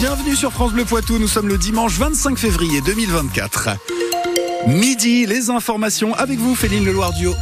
Bienvenue sur France Bleu Poitou. Nous sommes le dimanche 25 février 2024. Midi, les informations avec vous, Féline Leloir-Duo.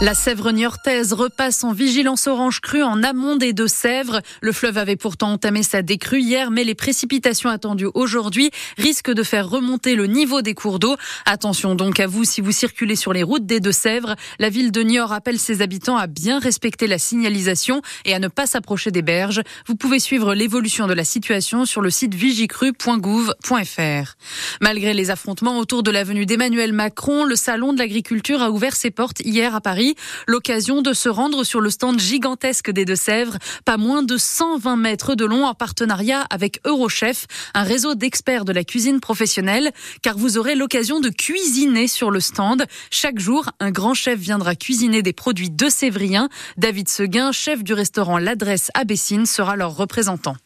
La Sèvre niortaise repasse en vigilance orange crue en amont des Deux-Sèvres. Le fleuve avait pourtant entamé sa décrue hier, mais les précipitations attendues aujourd'hui risquent de faire remonter le niveau des cours d'eau. Attention donc à vous si vous circulez sur les routes des Deux-Sèvres. La ville de Niort appelle ses habitants à bien respecter la signalisation et à ne pas s'approcher des berges. Vous pouvez suivre l'évolution de la situation sur le site vigicru.gouv.fr. Malgré les affrontements autour de l'avenue d'Emmanuel Macron, le salon de l'agriculture a ouvert ses portes hier à Paris L'occasion de se rendre sur le stand gigantesque des Deux-Sèvres, pas moins de 120 mètres de long en partenariat avec Eurochef, un réseau d'experts de la cuisine professionnelle, car vous aurez l'occasion de cuisiner sur le stand. Chaque jour, un grand chef viendra cuisiner des produits de Sévrien. David Seguin, chef du restaurant L'Adresse à Bessines, sera leur représentant.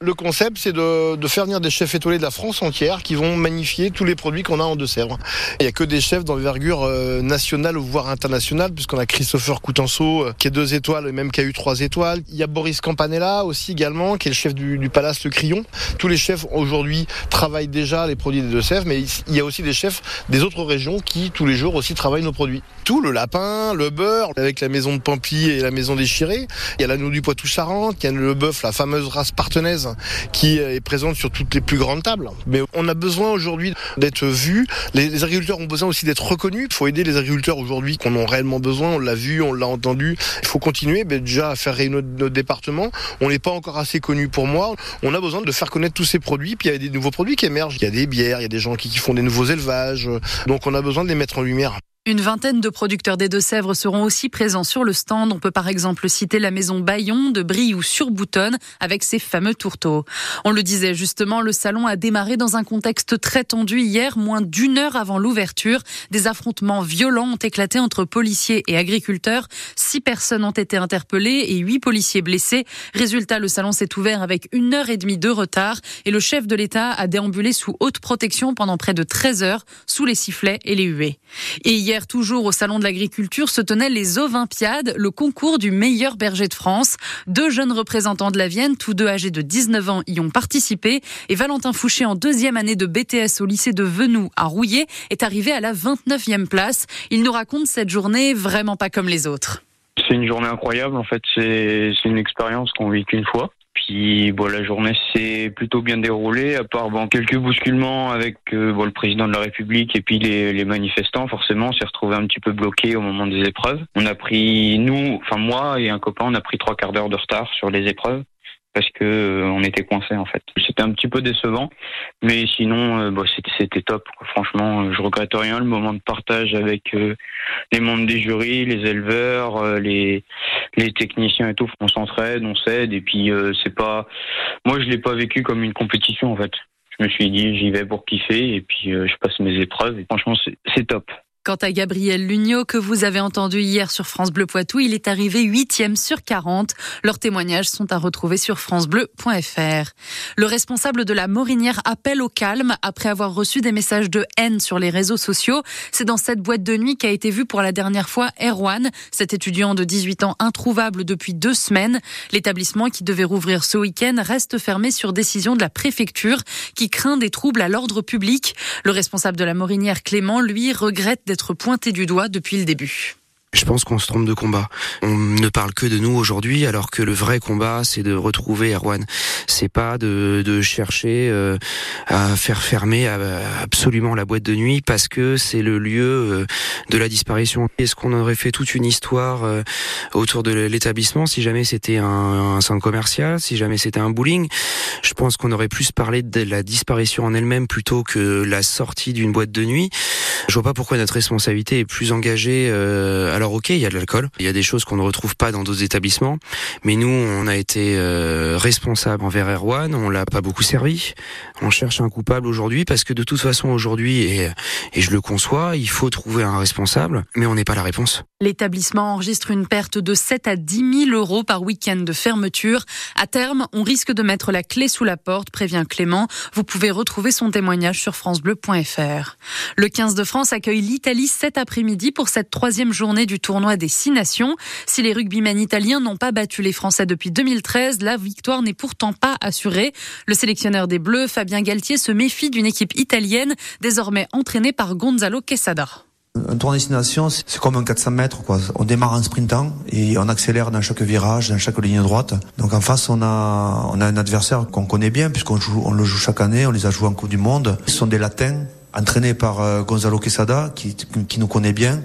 Le concept, c'est de, faire venir des chefs étoilés de la France entière qui vont magnifier tous les produits qu'on a en Deux-Sèvres. Il n'y a que des chefs d'envergure euh, nationale voire internationale, puisqu'on a Christopher Coutenceau euh, qui est deux étoiles et même qui a eu trois étoiles. Il y a Boris Campanella aussi également, qui est le chef du, du Palace Le Crillon. Tous les chefs aujourd'hui travaillent déjà les produits des Deux-Sèvres, mais il y a aussi des chefs des autres régions qui tous les jours aussi travaillent nos produits. Tout, le lapin, le beurre, avec la maison de Pampy et la maison des Chirés. Il y a l'anneau du Poitou-Charentes, il y a le bœuf, la fameuse race partenaise qui est présente sur toutes les plus grandes tables. Mais on a besoin aujourd'hui d'être vu. Les, agriculteurs ont besoin aussi d'être reconnus. Il faut aider les agriculteurs aujourd'hui qu'on a réellement besoin. On l'a vu, on l'a entendu. Il faut continuer déjà à faire rayonner notre, département. On n'est pas encore assez connu pour moi. On a besoin de faire connaître tous ces produits. Puis il y a des nouveaux produits qui émergent. Il y a des bières, il y a des gens qui font des nouveaux élevages. Donc on a besoin de les mettre en lumière. Une vingtaine de producteurs des Deux-Sèvres seront aussi présents sur le stand. On peut par exemple citer la maison Bayon de Brie ou sur Boutonne avec ses fameux tourteaux. On le disait justement, le salon a démarré dans un contexte très tendu hier, moins d'une heure avant l'ouverture. Des affrontements violents ont éclaté entre policiers et agriculteurs. Six personnes ont été interpellées et huit policiers blessés. Résultat, le salon s'est ouvert avec une heure et demie de retard et le chef de l'État a déambulé sous haute protection pendant près de 13 heures sous les sifflets et les huées. Et hier, toujours au Salon de l'Agriculture, se tenaient les Ovimpiades, le concours du meilleur berger de France. Deux jeunes représentants de la Vienne, tous deux âgés de 19 ans, y ont participé. Et Valentin Fouché, en deuxième année de BTS au lycée de Venoux à Rouillé, est arrivé à la 29e place. Il nous raconte cette journée vraiment pas comme les autres. C'est une journée incroyable. En fait, c'est une expérience qu'on vit qu'une fois. Puis bon, la journée s'est plutôt bien déroulée, à part bon, quelques bousculements avec euh, le président de la République et puis les, les manifestants. Forcément, on s'est retrouvé un petit peu bloqué au moment des épreuves. On a pris, nous, enfin moi et un copain, on a pris trois quarts d'heure de retard sur les épreuves parce que euh, on était coincé en fait. C'était un petit peu décevant, mais sinon euh, c'était top. Franchement, euh, je regrette rien. Le moment de partage avec les membres des jurys, les éleveurs, les les techniciens et tout, on s'entraide, on s'aide et puis c'est pas. Moi, je l'ai pas vécu comme une compétition en fait. Je me suis dit j'y vais pour kiffer et puis je passe mes épreuves et franchement c'est top. Quant à Gabriel Lugnot, que vous avez entendu hier sur France Bleu Poitou, il est arrivé huitième sur 40. Leurs témoignages sont à retrouver sur francebleu.fr. Le responsable de la Morinière appelle au calme après avoir reçu des messages de haine sur les réseaux sociaux. C'est dans cette boîte de nuit qu'a été vu pour la dernière fois Erwan, cet étudiant de 18 ans introuvable depuis deux semaines. L'établissement qui devait rouvrir ce week-end reste fermé sur décision de la préfecture qui craint des troubles à l'ordre public. Le responsable de la Morinière, Clément, lui, regrette d'être pointé du doigt depuis le début. Je pense qu'on se trompe de combat. On ne parle que de nous aujourd'hui, alors que le vrai combat, c'est de retrouver Erwan. C'est pas de, de chercher euh, à faire fermer absolument la boîte de nuit parce que c'est le lieu euh, de la disparition. Est-ce qu'on aurait fait toute une histoire euh, autour de l'établissement si jamais c'était un, un, centre commercial, si jamais c'était un bowling? Je pense qu'on aurait plus parlé de la disparition en elle-même plutôt que la sortie d'une boîte de nuit. Je vois pas pourquoi notre responsabilité est plus engagée. Euh, alors ok, il y a de l'alcool, il y a des choses qu'on ne retrouve pas dans d'autres établissements, mais nous, on a été euh, responsable envers Erwan, on l'a pas beaucoup servi. On cherche un coupable aujourd'hui parce que de toute façon aujourd'hui, et, et je le conçois, il faut trouver un responsable, mais on n'est pas la réponse. L'établissement enregistre une perte de 7 à 10 000 euros par week-end de fermeture. À terme, on risque de mettre la clé sous la porte, prévient Clément. Vous pouvez retrouver son témoignage sur francebleu.fr. Le 15 de France accueille l'Italie cet après-midi pour cette troisième journée du tournoi des Six Nations. Si les rugbymen italiens n'ont pas battu les Français depuis 2013, la victoire n'est pourtant pas assurée. Le sélectionneur des Bleus, Fabien Galtier, se méfie d'une équipe italienne désormais entraînée par Gonzalo Quesada. Un tour destination, c'est comme un 400 mètres. On démarre en sprintant et on accélère dans chaque virage, dans chaque ligne droite. Donc en face, on a, un adversaire qu'on connaît bien puisqu'on le joue chaque année. On les a joués en Coupe du Monde. Ce sont des Latins entraînés par euh, Gonzalo Quesada, qui, qui nous connaît bien.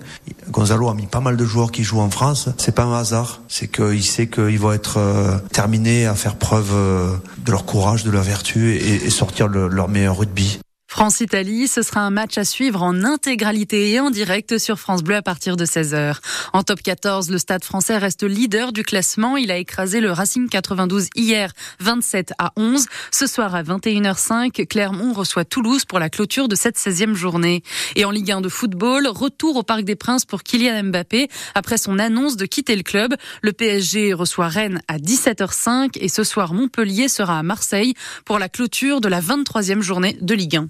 Gonzalo a mis pas mal de joueurs qui jouent en France. C'est pas un hasard. C'est qu'il sait qu'ils vont être euh, terminés à faire preuve euh, de leur courage, de leur vertu et, sortir le, leur meilleur rugby. France-Italie, ce sera un match à suivre en intégralité et en direct sur France Bleu à partir de 16h. En top 14, le Stade français reste leader du classement. Il a écrasé le Racing 92 hier 27 à 11. Ce soir à 21h05, Clermont reçoit Toulouse pour la clôture de cette 16e journée. Et en Ligue 1 de football, retour au Parc des Princes pour Kylian Mbappé après son annonce de quitter le club. Le PSG reçoit Rennes à 17h05 et ce soir Montpellier sera à Marseille pour la clôture de la 23e journée de Ligue 1.